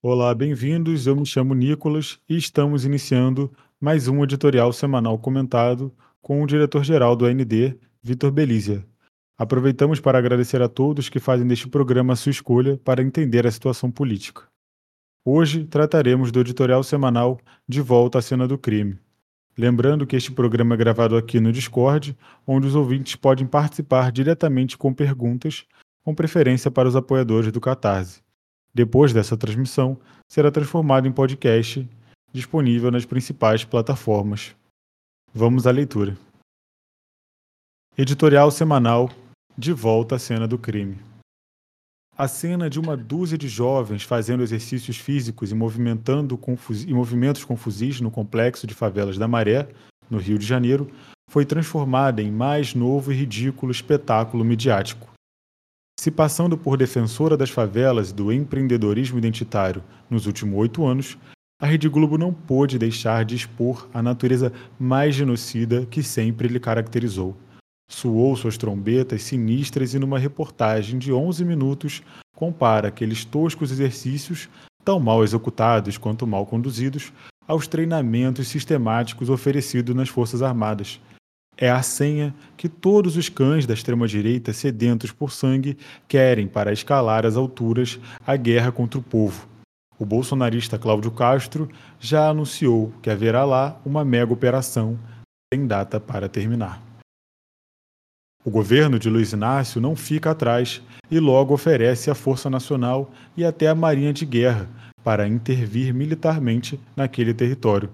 Olá, bem-vindos. Eu me chamo Nicolas e estamos iniciando mais um editorial semanal comentado com o diretor-geral do AND, Vitor Belizia. Aproveitamos para agradecer a todos que fazem deste programa a sua escolha para entender a situação política. Hoje trataremos do editorial semanal De Volta à Cena do Crime. Lembrando que este programa é gravado aqui no Discord, onde os ouvintes podem participar diretamente com perguntas, com preferência para os apoiadores do Catarse. Depois dessa transmissão, será transformado em podcast, disponível nas principais plataformas. Vamos à leitura. Editorial semanal De volta à cena do crime. A cena de uma dúzia de jovens fazendo exercícios físicos e, movimentando e movimentos com fuzis no complexo de favelas da Maré, no Rio de Janeiro, foi transformada em mais novo e ridículo espetáculo midiático. Se passando por defensora das favelas e do empreendedorismo identitário nos últimos oito anos, a Rede Globo não pôde deixar de expor a natureza mais genocida que sempre lhe caracterizou. Suou suas trombetas sinistras e, numa reportagem de 11 minutos, compara aqueles toscos exercícios, tão mal executados quanto mal conduzidos, aos treinamentos sistemáticos oferecidos nas Forças Armadas, é a senha que todos os cães da extrema-direita sedentos por sangue querem para escalar as alturas a guerra contra o povo. O bolsonarista Cláudio Castro já anunciou que haverá lá uma mega operação sem data para terminar. O governo de Luiz Inácio não fica atrás e logo oferece a Força Nacional e até a Marinha de Guerra para intervir militarmente naquele território.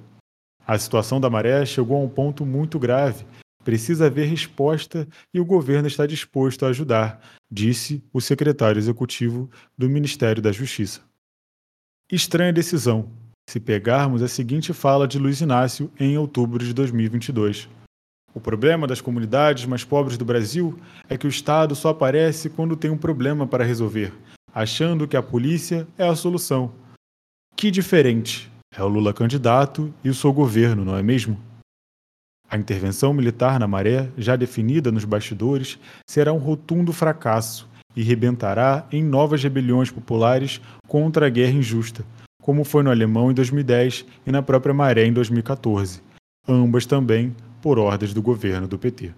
A situação da maré chegou a um ponto muito grave Precisa haver resposta e o governo está disposto a ajudar, disse o secretário executivo do Ministério da Justiça. Estranha decisão, se pegarmos a seguinte fala de Luiz Inácio em outubro de 2022. O problema das comunidades mais pobres do Brasil é que o Estado só aparece quando tem um problema para resolver, achando que a polícia é a solução. Que diferente! É o Lula candidato e o seu governo, não é mesmo? A intervenção militar na maré, já definida nos bastidores, será um rotundo fracasso e rebentará em novas rebeliões populares contra a guerra injusta, como foi no Alemão em 2010 e na própria Maré em 2014, ambas também por ordens do governo do PT.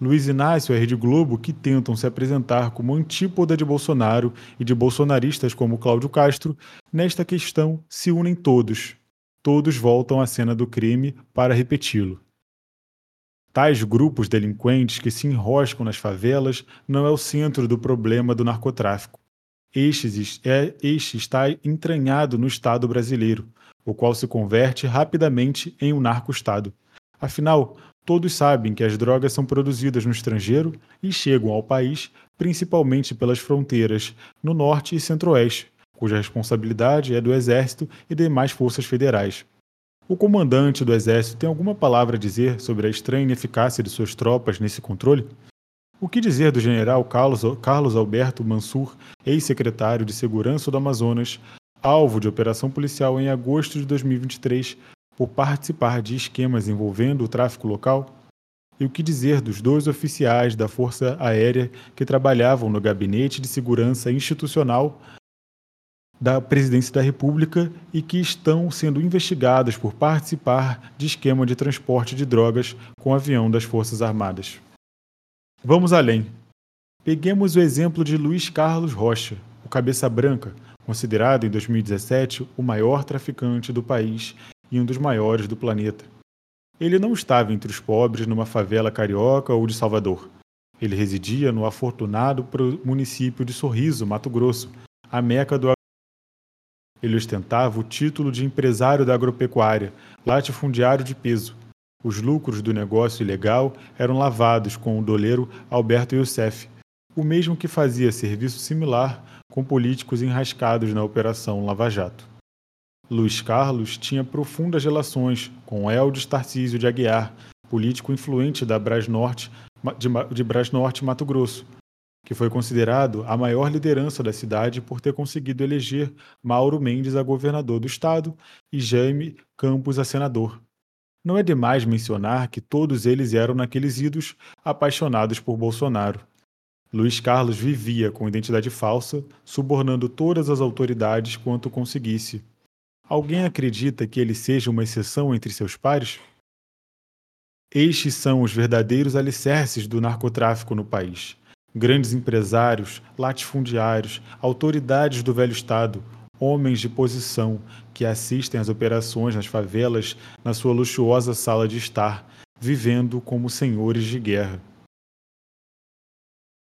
Luiz Inácio e a Rede Globo, que tentam se apresentar como antípoda de Bolsonaro e de bolsonaristas como Cláudio Castro, nesta questão se unem todos. Todos voltam à cena do crime para repeti-lo. Tais grupos delinquentes que se enroscam nas favelas não é o centro do problema do narcotráfico. Este, é, este está entranhado no Estado brasileiro, o qual se converte rapidamente em um narco-estado. Afinal, todos sabem que as drogas são produzidas no estrangeiro e chegam ao país principalmente pelas fronteiras no norte e centro-oeste, cuja responsabilidade é do Exército e demais forças federais. O comandante do exército tem alguma palavra a dizer sobre a estranha ineficácia de suas tropas nesse controle? O que dizer do general Carlos, Carlos Alberto Mansur, ex-secretário de Segurança do Amazonas, alvo de operação policial em agosto de 2023 por participar de esquemas envolvendo o tráfico local? E o que dizer dos dois oficiais da Força Aérea que trabalhavam no Gabinete de Segurança Institucional da Presidência da República e que estão sendo investigadas por participar de esquema de transporte de drogas com avião das Forças Armadas. Vamos além. Peguemos o exemplo de Luiz Carlos Rocha, o cabeça branca, considerado em 2017 o maior traficante do país e um dos maiores do planeta. Ele não estava entre os pobres numa favela carioca ou de Salvador. Ele residia no afortunado município de Sorriso, Mato Grosso, a meca do ele ostentava o título de empresário da agropecuária, latifundiário de peso. Os lucros do negócio ilegal eram lavados com o doleiro Alberto Youssef, o mesmo que fazia serviço similar com políticos enrascados na Operação Lava Jato. Luiz Carlos tinha profundas relações com Eldes Tarcísio de Aguiar, político influente da Brasnorte, de, de Brasnorte, Mato Grosso, que foi considerado a maior liderança da cidade por ter conseguido eleger Mauro Mendes a governador do estado e Jaime Campos a senador. Não é demais mencionar que todos eles eram naqueles idos apaixonados por Bolsonaro. Luiz Carlos vivia com identidade falsa, subornando todas as autoridades quanto conseguisse. Alguém acredita que ele seja uma exceção entre seus pares? Estes são os verdadeiros alicerces do narcotráfico no país. Grandes empresários, latifundiários, autoridades do velho Estado, homens de posição que assistem às operações nas favelas na sua luxuosa sala de estar, vivendo como senhores de guerra.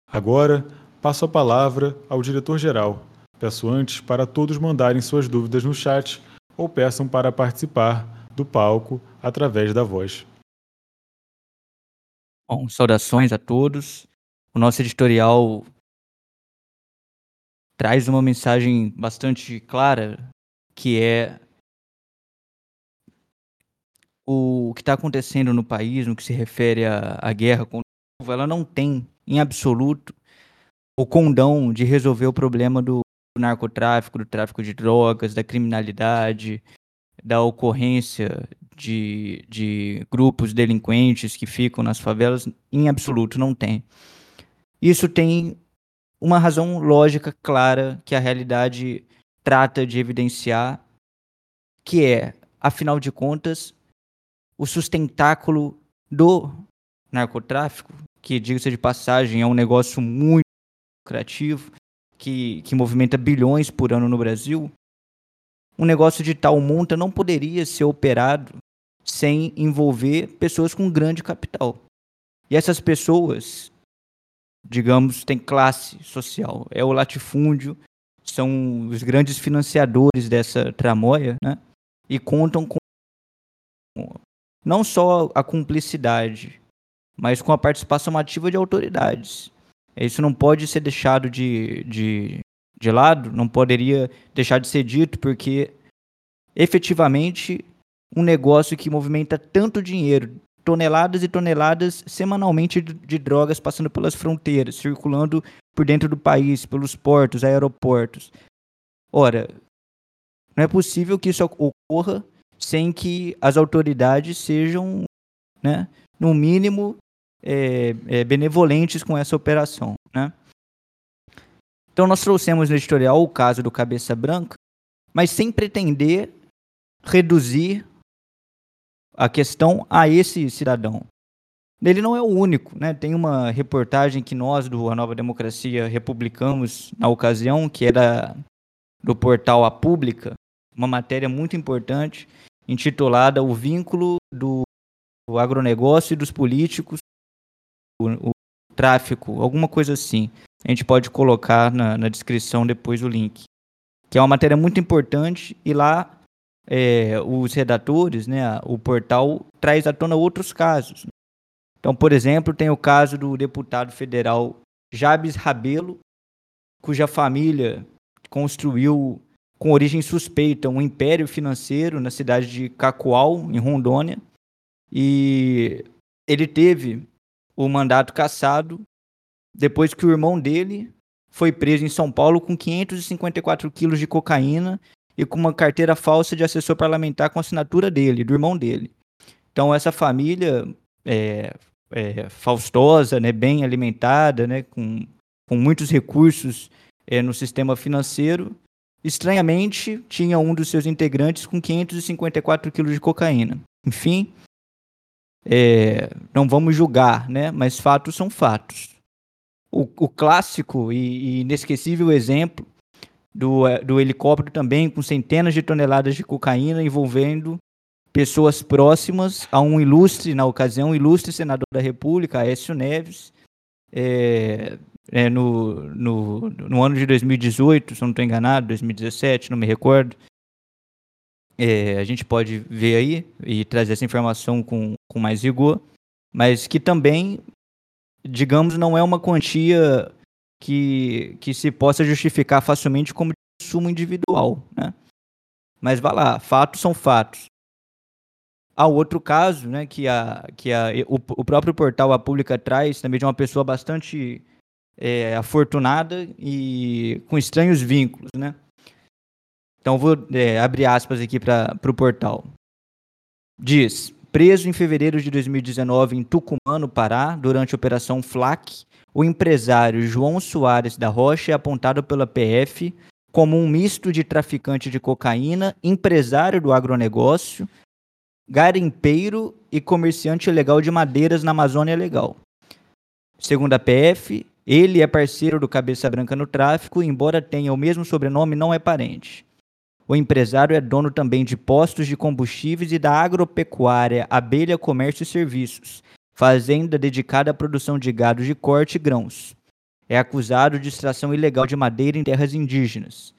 Agora, passo a palavra ao diretor-geral. Peço antes para todos mandarem suas dúvidas no chat ou peçam para participar do palco através da voz. Bom, saudações a todos. O nosso editorial traz uma mensagem bastante clara, que é o que está acontecendo no país, no que se refere à, guerra contra o povo, ela não tem, em absoluto, o condão de resolver o problema do narcotráfico, do tráfico de drogas, da criminalidade, da ocorrência de, de grupos delinquentes que ficam nas favelas, em absoluto não tem. Isso tem uma razão lógica clara que a realidade trata de evidenciar, que é, afinal de contas, o sustentáculo do narcotráfico, que, diga-se de passagem, é um negócio muito lucrativo, que, que movimenta bilhões por ano no Brasil, um negócio de tal monta não poderia ser operado sem envolver pessoas com grande capital. E essas pessoas, digamos, têm classe social. É o latifúndio, são os grandes financiadores dessa tramóia, né? E contam com não só a cumplicidade, mas com a participação ativa de autoridades. Isso não pode ser deixado de, de, de lado, não poderia deixar de ser dito, porque efetivamente um negócio que movimenta tanto dinheiro, toneladas e toneladas semanalmente de drogas passando pelas fronteiras, circulando por dentro do país, pelos portos, aeroportos. Ora, não é possível que isso ocorra sem que as autoridades sejam, né, no mínimo, é, é, benevolentes com essa operação. Né? Então, nós trouxemos no editorial o caso do Cabeça Branca, mas sem pretender reduzir a questão a esse cidadão. Ele não é o único, né? Tem uma reportagem que nós do A Nova Democracia republicamos na ocasião, que era do portal A Pública, uma matéria muito importante intitulada O vínculo do agronegócio e dos políticos, o, o tráfico, alguma coisa assim. A gente pode colocar na, na descrição depois o link. Que é uma matéria muito importante e lá é, os redatores, né, o portal traz à tona outros casos. Então, por exemplo, tem o caso do deputado federal Jabes Rabelo, cuja família construiu com origem suspeita um império financeiro na cidade de Cacoal, em Rondônia, e ele teve o mandato cassado depois que o irmão dele foi preso em São Paulo com 554 quilos de cocaína e com uma carteira falsa de assessor parlamentar com assinatura dele, do irmão dele. Então, essa família é, é, faustosa, né, bem alimentada, né, com, com muitos recursos é, no sistema financeiro, estranhamente tinha um dos seus integrantes com 554 quilos de cocaína. Enfim, é, não vamos julgar, né, mas fatos são fatos. O, o clássico e, e inesquecível exemplo do, eh, do helicóptero também com centenas de toneladas de cocaína envolvendo pessoas próximas a um ilustre, na ocasião, ilustre senador da República, Aécio Neves, é, é, no, no, no ano de 2018, se eu não estou enganado, 2017, não me recordo. É, a gente pode ver aí e trazer essa informação com, com mais rigor, mas que também, digamos, não é uma quantia que, que se possa justificar facilmente como consumo individual, né? Mas vá lá, fatos são fatos. Há outro caso, né, que, a, que a, o, o próprio portal A Pública traz também de uma pessoa bastante é, afortunada e com estranhos vínculos, né? Então vou é, abrir aspas aqui para o portal. Diz: preso em fevereiro de 2019 em Tucumã, no Pará, durante a Operação FLAC, o empresário João Soares da Rocha é apontado pela PF como um misto de traficante de cocaína, empresário do agronegócio, garimpeiro e comerciante ilegal de madeiras na Amazônia Legal. Segundo a PF, ele é parceiro do Cabeça Branca no tráfico, embora tenha o mesmo sobrenome, não é parente. O empresário é dono também de postos de combustíveis e da agropecuária Abelha Comércio e Serviços, fazenda dedicada à produção de gado de corte e grãos. É acusado de extração ilegal de madeira em terras indígenas.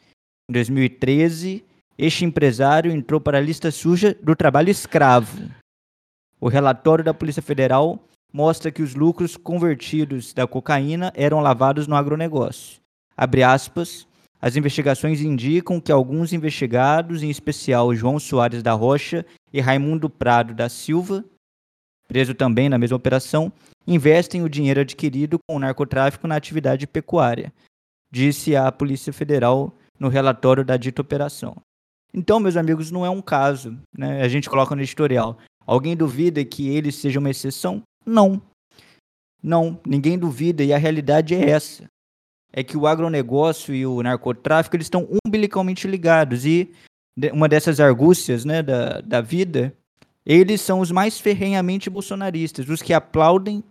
Em 2013, este empresário entrou para a lista suja do trabalho escravo. O relatório da Polícia Federal mostra que os lucros convertidos da cocaína eram lavados no agronegócio. Abre aspas, as investigações indicam que alguns investigados, em especial João Soares da Rocha e Raimundo Prado da Silva, preso também na mesma operação, investem o dinheiro adquirido com o narcotráfico na atividade pecuária, disse a Polícia Federal no relatório da dita operação. Então, meus amigos, não é um caso, né? A gente coloca no editorial. Alguém duvida que ele seja uma exceção? Não. Não, ninguém duvida e a realidade é essa é que o agronegócio e o narcotráfico eles estão umbilicalmente ligados e uma dessas argúcias né, da, da vida, eles são os mais ferrenhamente bolsonaristas, os que aplaudem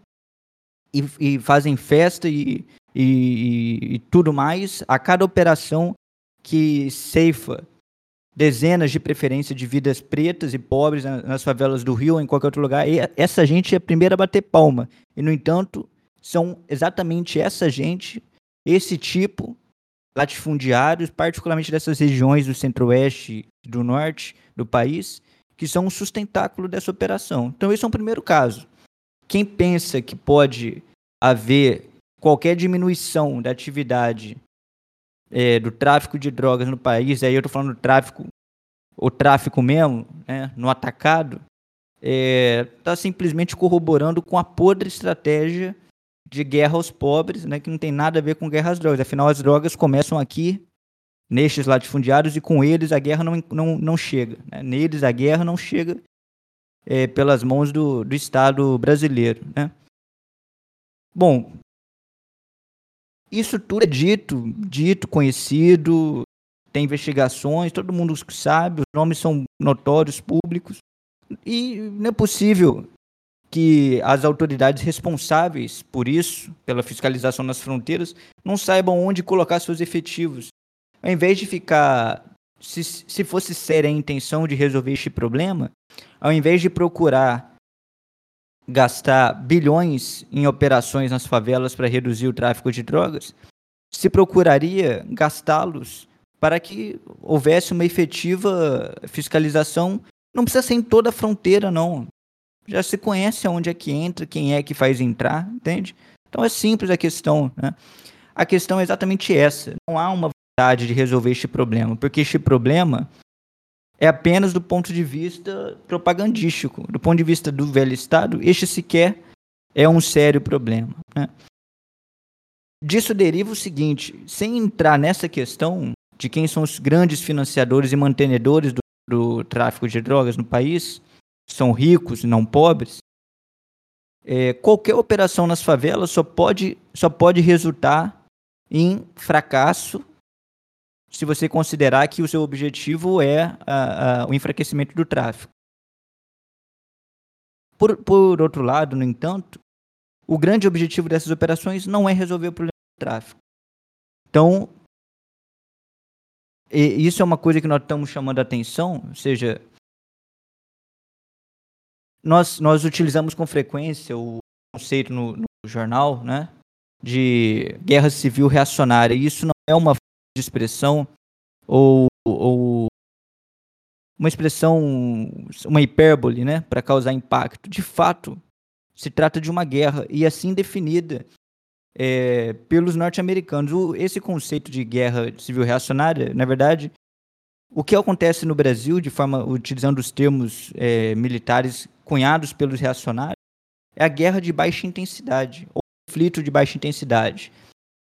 e, e fazem festa e, e, e, tudo mais a cada operação que ceifa dezenas de preferência de vidas pretas e pobres nas favelas do Rio ou em qualquer outro lugar. E essa gente é a primeira a bater palma. E, no entanto, são exatamente essa gente esse tipo latifundiários, particularmente dessas regiões do centro-oeste do norte do país, que são um sustentáculo dessa operação. Então, esse é um primeiro caso. Quem pensa que pode haver qualquer diminuição da atividade é, do tráfico de drogas no país, aí eu estou falando do tráfico, o tráfico mesmo, né, no atacado, está é, tá simplesmente corroborando com a podre estratégia de guerra aos pobres, né, que não tem nada a ver com guerra às drogas. Afinal, as drogas começam aqui, nestes latifundiários, e com eles a guerra não, não, não chega. Né? Neles a guerra não chega é, pelas mãos do, do Estado brasileiro. Né? Bom, isso tudo é dito, dito, conhecido, tem investigações, todo mundo sabe, os nomes são notórios, públicos, e não é possível que as autoridades responsáveis por isso, pela fiscalização nas fronteiras, não saibam onde colocar seus efetivos. Ao invés de ficar. Se, se fosse séria a intenção de resolver este problema, ao invés de procurar gastar bilhões em operações nas favelas para reduzir o tráfico de drogas, se procuraria gastá-los para que houvesse uma efetiva fiscalização. Não precisa ser em toda a fronteira, não já se conhece aonde é que entra, quem é que faz entrar, entende? Então é simples a questão, né? A questão é exatamente essa. Não há uma vontade de resolver este problema, porque este problema é apenas do ponto de vista propagandístico. Do ponto de vista do velho Estado, este sequer é um sério problema. Né? Disso deriva o seguinte: sem entrar nessa questão de quem são os grandes financiadores e mantenedores do, do tráfico de drogas no país, são ricos e não pobres, é, qualquer operação nas favelas só pode, só pode resultar em fracasso se você considerar que o seu objetivo é a, a, o enfraquecimento do tráfico. Por, por outro lado, no entanto, o grande objetivo dessas operações não é resolver o problema do tráfico. Então, isso é uma coisa que nós estamos chamando a atenção, ou seja, nós, nós utilizamos com frequência o conceito no, no jornal, né, de guerra civil reacionária. E isso não é uma de expressão ou, ou uma expressão, uma hipérbole, né, para causar impacto. De fato, se trata de uma guerra e assim definida é, pelos norte-americanos. Esse conceito de guerra civil reacionária, na verdade, o que acontece no Brasil, de forma utilizando os termos é, militares cunhados pelos reacionários, é a guerra de baixa intensidade, ou conflito de baixa intensidade,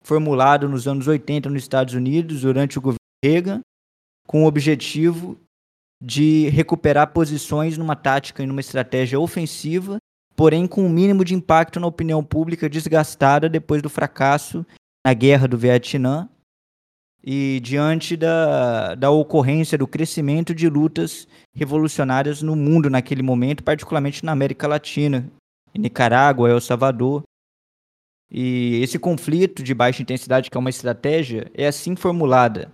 formulado nos anos 80 nos Estados Unidos durante o governo Reagan, com o objetivo de recuperar posições numa tática e numa estratégia ofensiva porém com o um mínimo de impacto na opinião pública desgastada depois do fracasso na guerra do Vietnã e diante da, da ocorrência do crescimento de lutas revolucionárias no mundo naquele momento, particularmente na América Latina, em Nicarágua, El Salvador. E esse conflito de baixa intensidade, que é uma estratégia, é assim formulada.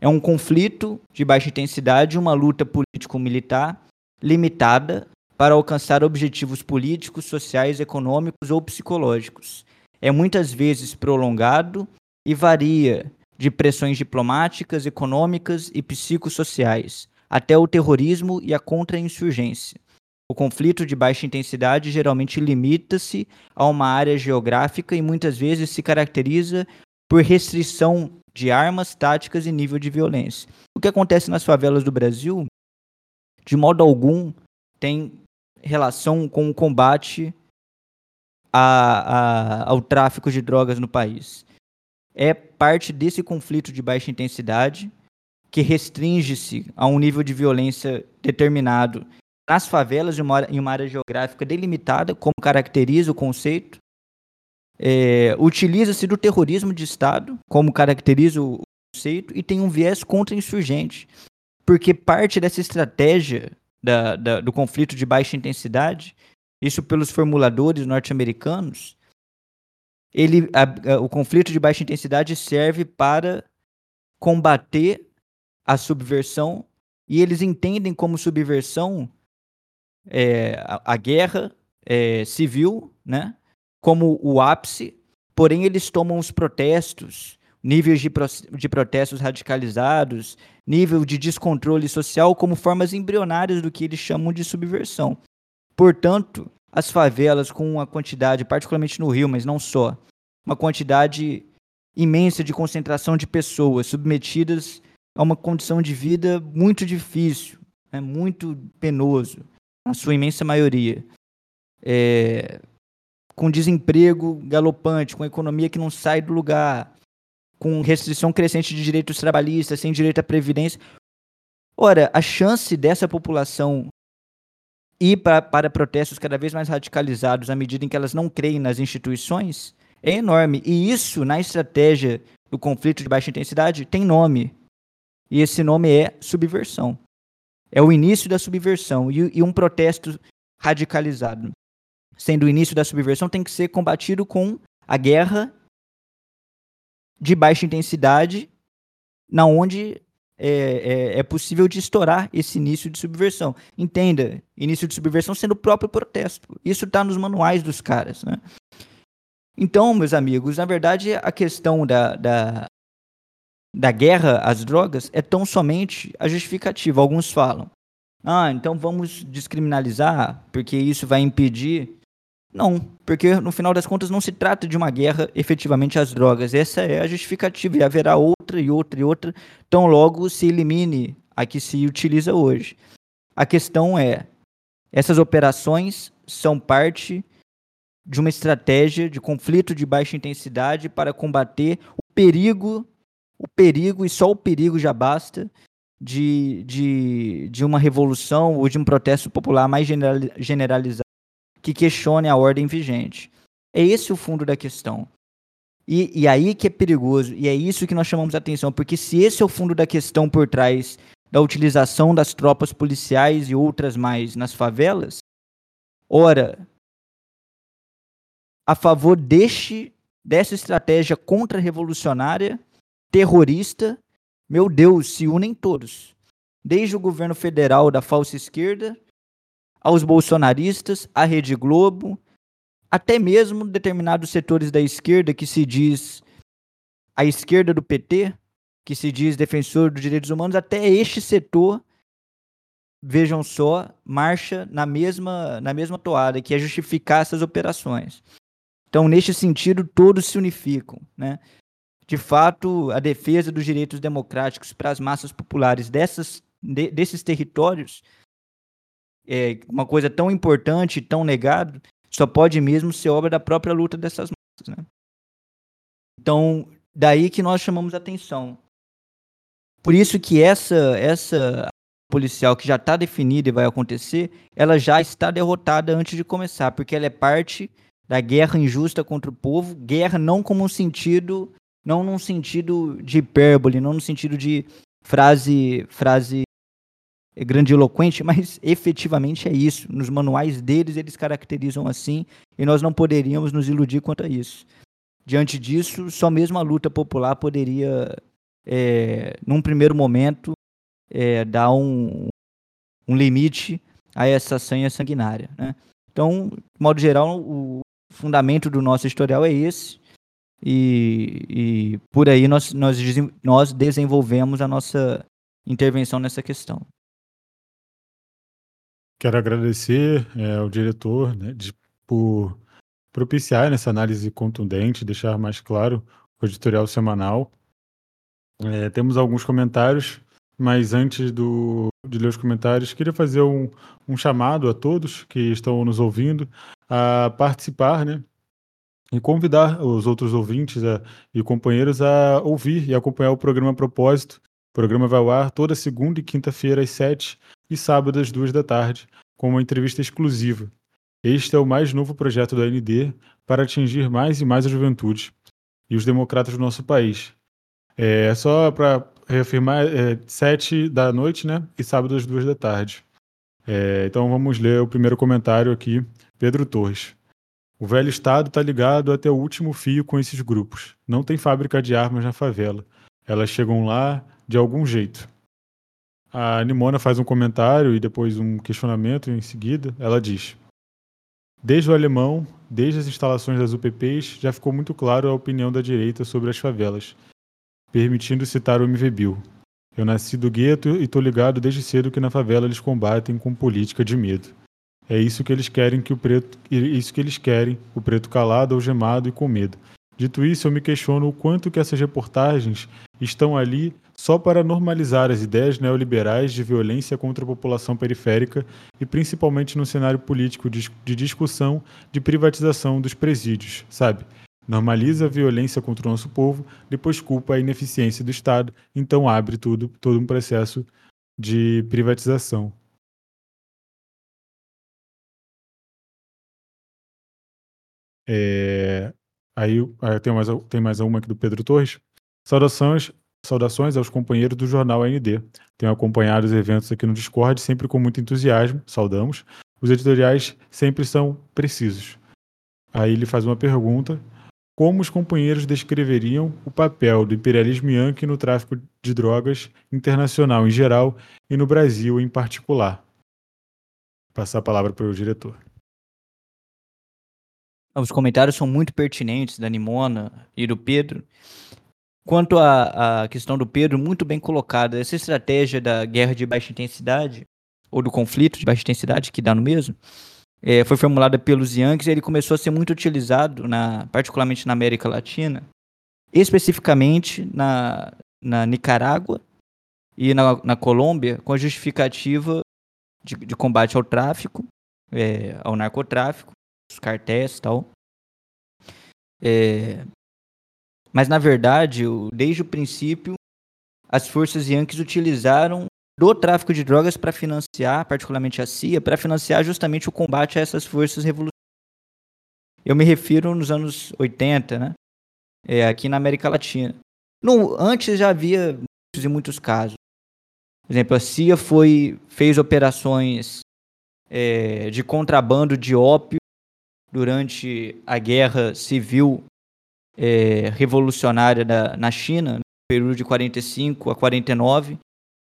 É um conflito de baixa intensidade, uma luta político-militar limitada para alcançar objetivos políticos, sociais, econômicos ou psicológicos. É muitas vezes prolongado e varia de pressões diplomáticas, econômicas e psicossociais, até o terrorismo e a contra-insurgência. O conflito de baixa intensidade geralmente limita-se a uma área geográfica e muitas vezes se caracteriza por restrição de armas, táticas e nível de violência. O que acontece nas favelas do Brasil, de modo algum, tem relação com o combate a, a, ao tráfico de drogas no país é parte desse conflito de baixa intensidade que restringe-se a um nível de violência determinado nas favelas em uma, área geográfica delimitada, como caracteriza o conceito. É, Utiliza-se do terrorismo de Estado, como caracteriza o conceito, e tem um viés contra-insurgente, porque parte dessa estratégia da, da, do conflito de baixa intensidade, isso pelos formuladores norte-americanos, ele, a, a, o conflito de baixa intensidade serve para combater a subversão e eles entendem como subversão é, a, a, guerra é, civil, né, como o ápice, porém eles tomam os protestos, níveis de, de protestos radicalizados, nível de descontrole social como formas embrionárias do que eles chamam de subversão. Portanto, as favelas com uma quantidade, particularmente no Rio, mas não só, uma quantidade imensa de concentração de pessoas submetidas a uma condição de vida muito difícil, é muito penoso, na sua imensa maioria. É, com desemprego galopante, com economia que não sai do lugar, com restrição crescente de direitos trabalhistas, sem direito à previdência. Ora, a chance dessa população ir pra, para protestos cada vez mais radicalizados à medida em que elas não creem nas instituições é enorme. E isso, na estratégia do conflito de baixa intensidade, tem nome. E esse nome é subversão. É o início da subversão e, e um protesto radicalizado. Sendo o início da subversão, tem que ser combatido com a guerra de baixa intensidade, na onde é, é, é, possível de estourar esse início de subversão. Entenda, início de subversão sendo o próprio protesto. Isso está nos manuais dos caras. Né? Então, meus amigos, na verdade, a questão da, da, da guerra às drogas é tão somente a justificativa. Alguns falam, ah, então vamos descriminalizar, porque isso vai impedir. Não, porque no final das contas não se trata de uma guerra efetivamente às drogas. Essa é a justificativa, e haverá outra e outra e outra, tão logo se elimine a que se utiliza hoje. A questão é: essas operações são parte de uma estratégia de conflito de baixa intensidade para combater o perigo, o perigo, e só o perigo já basta, de, de, de uma revolução ou de um protesto popular mais generalizado que questione a ordem vigente. É esse o fundo da questão. E, e aí que é perigoso, e é isso que nós chamamos a atenção, porque se esse é o fundo da questão por trás da utilização das tropas policiais e outras mais nas favelas, ora, a favor deste, dessa estratégia contra-revolucionária, terrorista, meu Deus, se unem todos. Desde o governo federal da falsa esquerda, aos bolsonaristas, à Rede Globo, até mesmo determinados setores da esquerda que se diz a esquerda do PT, que se diz defensor dos direitos humanos, até este setor, vejam só, marcha na mesma, na mesma toada, que é justificar essas operações. Então, neste sentido, todos se unificam. Né? De fato, a defesa dos direitos democráticos para as massas populares dessas, de, desses territórios é uma coisa tão importante, tão negada, só pode mesmo ser obra da própria luta dessas massas. Né? Então, daí que nós chamamos atenção. Por isso que essa, essa policial que já está definida e vai acontecer, ela já está derrotada antes de começar, porque ela é parte da guerra injusta contra o povo, guerra não como um sentido, não num sentido de hipérbole, não no sentido de frase, frase grandiloquente, mas efetivamente é isso. Nos manuais deles eles caracterizam assim e nós não poderíamos nos iludir quanto a isso. Diante disso, só mesmo a luta popular poderia, é, num primeiro momento, é, dar um, um limite a essa sanha sanguinária. Né? Então, de modo geral, o fundamento do nosso historial é esse. E, e por aí nós, nós, nós desenvolvemos a nossa intervenção nessa questão. Quero agradecer é, ao diretor né, de, por propiciar nessa análise contundente, deixar mais claro o editorial semanal. É, temos alguns comentários mas antes do, de ler os comentários, queria fazer um, um chamado a todos que estão nos ouvindo a participar, né? E convidar os outros ouvintes a, e companheiros a ouvir e acompanhar o programa Propósito. O programa vai ao ar toda segunda e quinta-feira às sete e sábado às duas da tarde, com uma entrevista exclusiva. Este é o mais novo projeto da AND para atingir mais e mais a juventude e os democratas do nosso país. É só para reafirmar é, sete da noite, né? E sábado às duas da tarde. É, então vamos ler o primeiro comentário aqui, Pedro Torres. O velho Estado está ligado até o último fio com esses grupos. Não tem fábrica de armas na favela. Elas chegam lá de algum jeito. A Nimona faz um comentário e depois um questionamento em seguida. Ela diz: Desde o alemão, desde as instalações das UPPs, já ficou muito claro a opinião da direita sobre as favelas permitindo citar o MV Bill. Eu nasci do gueto e tô ligado desde cedo que na favela eles combatem com política de medo. É isso que eles querem que o preto, isso que eles querem, o preto calado, algemado e com medo. Dito isso, eu me questiono o quanto que essas reportagens estão ali só para normalizar as ideias neoliberais de violência contra a população periférica e principalmente no cenário político de discussão de privatização dos presídios, sabe? normaliza a violência contra o nosso povo, depois culpa a ineficiência do Estado, então abre tudo, todo um processo de privatização. É, aí, tem, mais, tem mais uma aqui do Pedro Torres. Saudações, saudações aos companheiros do jornal AND. Tenho acompanhado os eventos aqui no Discord, sempre com muito entusiasmo, saudamos. Os editoriais sempre são precisos. Aí ele faz uma pergunta como os companheiros descreveriam o papel do imperialismo yankee no tráfico de drogas internacional em geral e no Brasil em particular. Passar a palavra para o diretor. Os comentários são muito pertinentes da Nimona e do Pedro. Quanto à, à questão do Pedro, muito bem colocada. Essa estratégia da guerra de baixa intensidade, ou do conflito de baixa intensidade, que dá no mesmo, é, foi formulada pelos Yankees e ele começou a ser muito utilizado, na, particularmente na América Latina, especificamente na, na Nicarágua e na, na Colômbia, com a justificativa de, de combate ao tráfico, é, ao narcotráfico, os cartéis e tal. É, mas, na verdade, desde o princípio, as forças Yankees utilizaram do tráfico de drogas para financiar, particularmente a CIA, para financiar justamente o combate a essas forças revolucionárias. Eu me refiro nos anos 80, né? É, aqui na América Latina. No, antes já havia muitos e muitos casos. Por exemplo, a CIA foi, fez operações é, de contrabando de ópio durante a guerra civil é, revolucionária da, na China, no período de 45 a 49,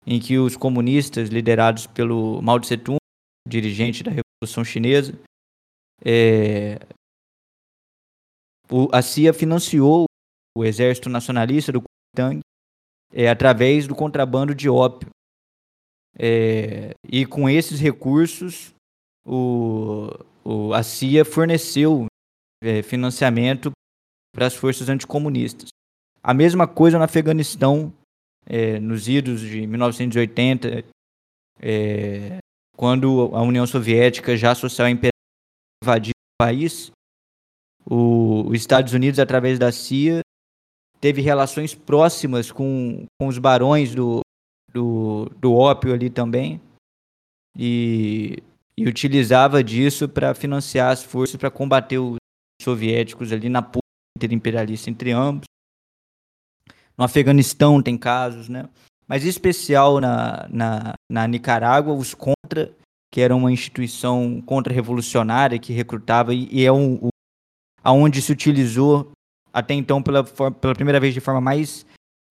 em que os comunistas, liderados pelo Mao Tse Tung, dirigente da Revolução Chinesa, é, o, a CIA financiou o exército nacionalista do Kuomintang é, através do contrabando de ópio. É, e com esses recursos, o, o, a CIA forneceu é, financiamento para as forças anticomunistas. A mesma coisa no Afeganistão, é, nos idos de 1980, é, quando a União Soviética, já social imperial, invadiu o país, o, os Estados Unidos, através da CIA, teve relações próximas com, com os barões do, do, do ópio ali também. E, e utilizava disso para financiar as forças para combater os soviéticos ali na ponta interimperialista entre ambos. No Afeganistão tem casos, né? Mas em especial na, na, na Nicarágua, os Contra, que era uma instituição contra-revolucionária que recrutava e, e é um, o, aonde se utilizou até então pela, pela primeira vez de forma mais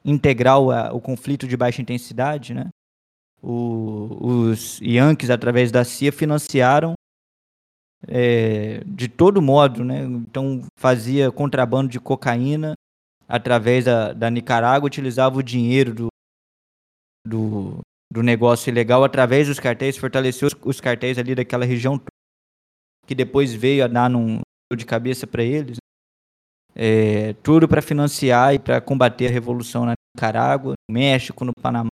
integral a, o conflito de baixa intensidade, né? O, os Yankees, através da CIA, financiaram é, de todo modo, né? Então fazia contrabando de cocaína através da, da Nicarágua, utilizava o dinheiro do, do, do negócio ilegal através dos cartéis, fortaleceu os, os cartéis ali daquela região que depois veio a dar num de cabeça para eles. É, tudo para financiar e para combater a revolução na Nicarágua, no México, no Panamá.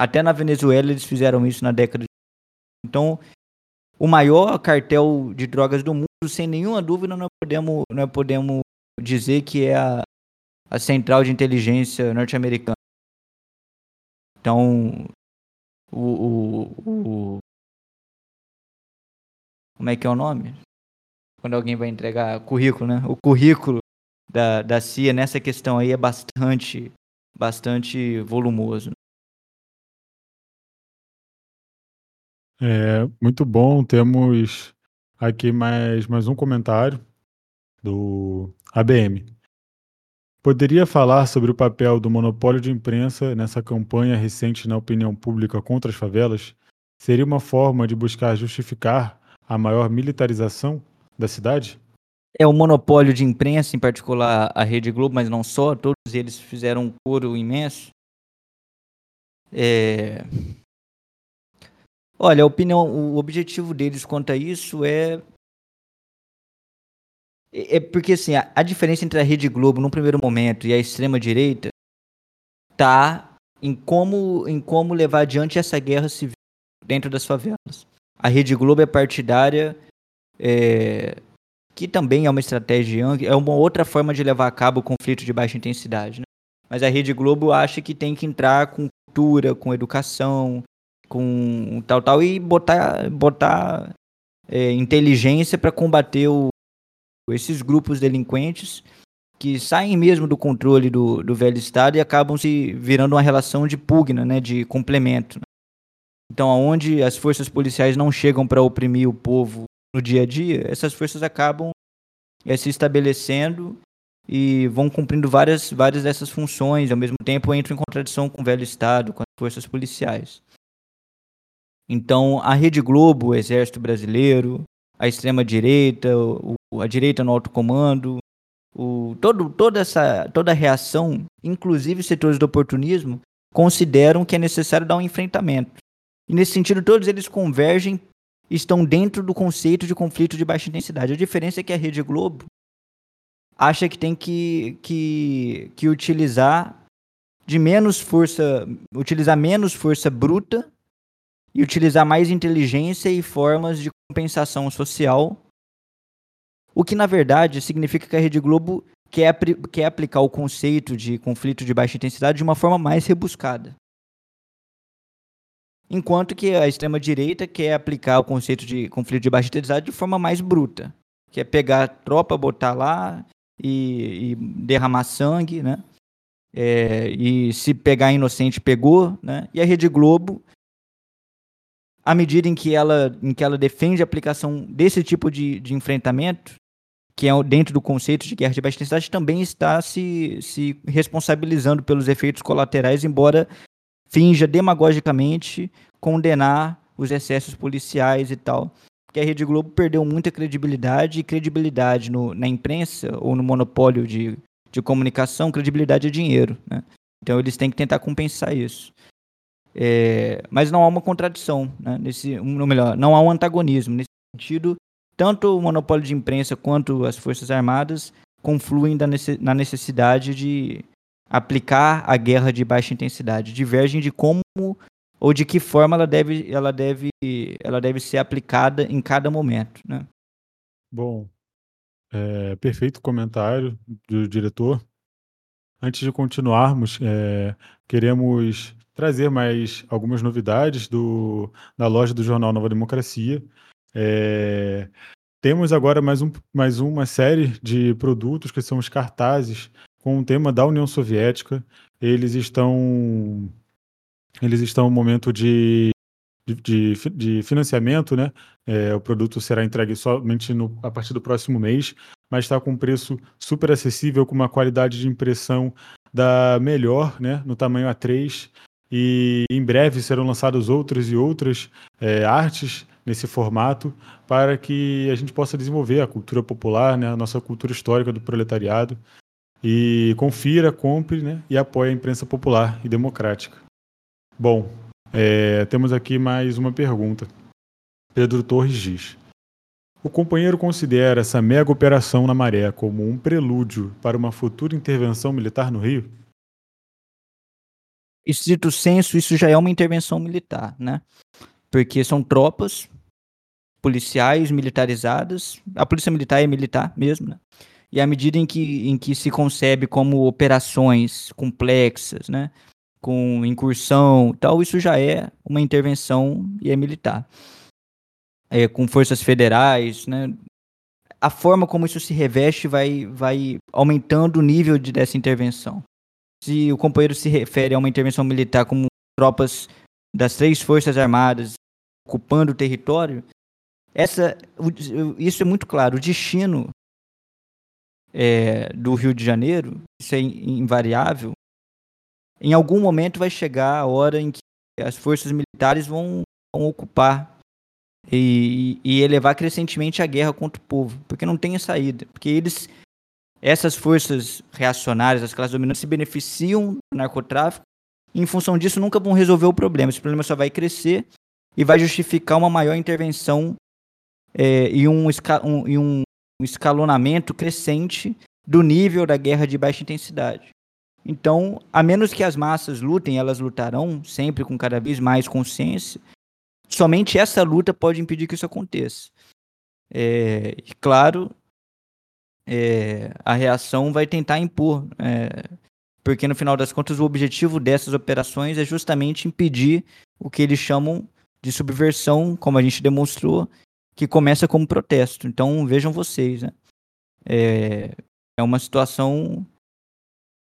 Até na Venezuela eles fizeram isso na década de. Então, o maior cartel de drogas do mundo, sem nenhuma dúvida, nós podemos, nós podemos dizer que é a, a central de inteligência norte-americana. Então, o, o, o, Como é que é o nome? Quando alguém vai entregar currículo, né? O currículo da, da CIA nessa questão aí é bastante, bastante volumoso. É, muito bom. Temos aqui mais, mais um comentário do ABM. Poderia falar sobre o papel do monopólio de imprensa nessa campanha recente na opinião pública contra as favelas? Seria uma forma de buscar justificar a maior militarização da cidade? É o monopólio de imprensa, em particular a Rede Globo, mas não só, todos eles fizeram um coro imenso. É... Olha, a opinião, o objetivo deles quanto a isso é. É, é porque assim, a, a diferença entre a Rede Globo no primeiro momento e a extrema-direita tá em como, em como levar adiante essa guerra civil dentro das favelas. A Rede Globo é partidária, é, que também é uma estratégia, é uma outra forma de levar a cabo o conflito de baixa intensidade. Né? Mas a Rede Globo acha que tem que entrar com cultura, com educação, com tal, tal, e botar, botar é, inteligência para combater o, esses grupos delinquentes que saem mesmo do controle do, do velho Estado e acabam se virando uma relação de pugna, né, de complemento. Então, aonde as forças policiais não chegam para oprimir o povo no dia a dia, essas forças acabam é, se estabelecendo e vão cumprindo várias, várias dessas funções, ao mesmo tempo entram em contradição com o velho Estado, com as forças policiais. Então, a Rede Globo, o Exército Brasileiro, a extrema-direita, a direita no alto comando, o, todo, toda essa toda a reação, inclusive setores do oportunismo, consideram que é necessário dar um enfrentamento. E nesse sentido, todos eles convergem, estão dentro do conceito de conflito de baixa intensidade. A diferença é que a Rede Globo acha que tem que, que, que utilizar de menos força, utilizar menos força bruta e utilizar mais inteligência e formas de compensação social. O que, na verdade, significa que a Rede Globo quer, quer aplicar o conceito de conflito de baixa intensidade de uma forma mais rebuscada. Enquanto que a extrema-direita quer aplicar o conceito de conflito de baixa intensidade de forma mais bruta. Que é pegar a tropa, botar lá e, e derramar sangue, né? É, e se pegar inocente, pegou, né? E a Rede Globo à medida em que ela, em que ela defende a aplicação desse tipo de, de enfrentamento, que é dentro do conceito de guerra de baixa intensidade, também está se, se responsabilizando pelos efeitos colaterais, embora finja demagogicamente condenar os excessos policiais e tal. Porque a Rede Globo perdeu muita credibilidade, e credibilidade no, na imprensa ou no monopólio de, de comunicação, credibilidade é dinheiro. Né? Então eles têm que tentar compensar isso. É, mas não há uma contradição, né, nesse, ou melhor, não há um antagonismo. Nesse sentido, tanto o monopólio de imprensa quanto as Forças Armadas confluem na necessidade de aplicar a guerra de baixa intensidade, divergem de como ou de que forma ela deve, ela deve, ela deve ser aplicada em cada momento. Né? Bom, é, perfeito comentário do diretor. Antes de continuarmos, é, queremos trazer mais algumas novidades do, da loja do jornal Nova Democracia. É, temos agora mais, um, mais uma série de produtos que são os cartazes com o tema da União Soviética. Eles estão eles estão no momento de, de, de financiamento, né? É, o produto será entregue somente no, a partir do próximo mês, mas está com um preço super acessível, com uma qualidade de impressão da melhor, né? No tamanho A3. E em breve serão lançados outras e outras é, artes nesse formato para que a gente possa desenvolver a cultura popular, né, a nossa cultura histórica do proletariado. E confira, compre né, e apoie a imprensa popular e democrática. Bom, é, temos aqui mais uma pergunta. Pedro Torres diz: O companheiro considera essa mega operação na Maré como um prelúdio para uma futura intervenção militar no Rio? Estrito senso, isso já é uma intervenção militar, né? Porque são tropas policiais militarizadas. A polícia militar é militar mesmo, né? E à medida em que, em que se concebe como operações complexas, né? Com incursão e tal, isso já é uma intervenção e é militar. É, com forças federais, né? A forma como isso se reveste vai, vai aumentando o nível de, dessa intervenção. Se o companheiro se refere a uma intervenção militar como tropas das três forças armadas ocupando o território, essa, isso é muito claro. O destino é, do Rio de Janeiro, isso é invariável. Em algum momento vai chegar a hora em que as forças militares vão, vão ocupar e, e, elevar crescentemente a guerra contra o povo, porque não tem saída. Porque eles, essas forças reacionárias, as classes dominantes, se beneficiam do narcotráfico e, em função disso, nunca vão resolver o problema. Esse problema só vai crescer e vai justificar uma maior intervenção é, e, um, um, e um escalonamento crescente do nível da guerra de baixa intensidade. Então, a menos que as massas lutem, elas lutarão sempre com cada vez mais consciência. Somente essa luta pode impedir que isso aconteça. É, e claro, é, a reação vai tentar impor, é, porque no final das contas o objetivo dessas operações é justamente impedir o que eles chamam de subversão, como a gente demonstrou, que começa como protesto. Então vejam vocês, né? É, é uma situação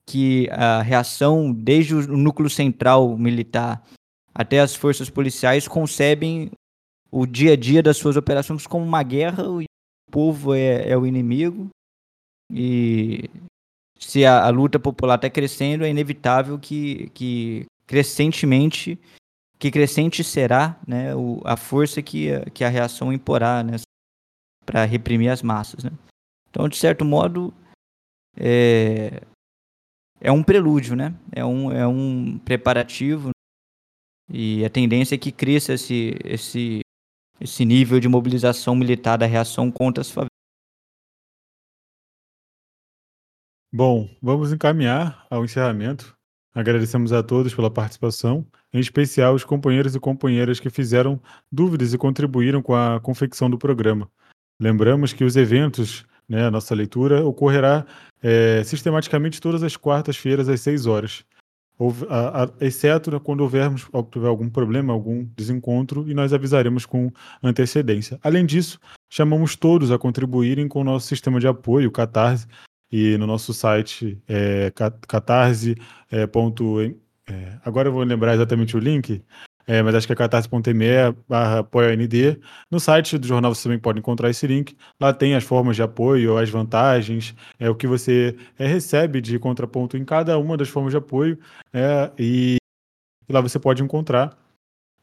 que a reação, desde o núcleo central militar até as forças policiais, concebem o dia a dia das suas operações como uma guerra, o povo é, é o inimigo, e se a, a luta popular está crescendo, é inevitável que, que crescentemente que crescente será né, o, a força que, que a reação imporá né, para reprimir as massas. Né? Então, de certo modo, é, é um prelúdio, né? é, um, é um preparativo e a tendência é que cresça esse, esse, esse nível de mobilização militar da reação contra as favelas. Bom, vamos encaminhar ao encerramento. Agradecemos a todos pela participação em especial os companheiros e companheiras que fizeram dúvidas e contribuíram com a confecção do programa. Lembramos que os eventos, né, a nossa leitura, ocorrerá é, sistematicamente todas as quartas-feiras às 6 horas, exceto quando houvermos tiver algum problema, algum desencontro, e nós avisaremos com antecedência. Além disso, chamamos todos a contribuírem com o nosso sistema de apoio, Catarse, e no nosso site é, catarse.me é, agora eu vou lembrar exatamente o link, é, mas acho que é catarse.me barra apoio No site do jornal você também pode encontrar esse link. Lá tem as formas de apoio, as vantagens, é, o que você é, recebe de contraponto em cada uma das formas de apoio. É, e lá você pode encontrar.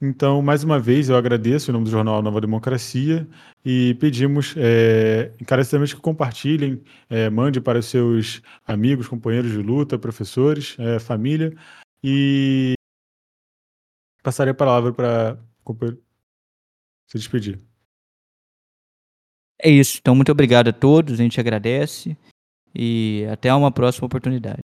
Então, mais uma vez, eu agradeço em nome do Jornal Nova Democracia e pedimos é, encarecidamente que compartilhem, é, mande para os seus amigos, companheiros de luta, professores, é, família, e passarei a palavra para se despedir. É isso. Então, muito obrigado a todos. A gente agradece. E até uma próxima oportunidade.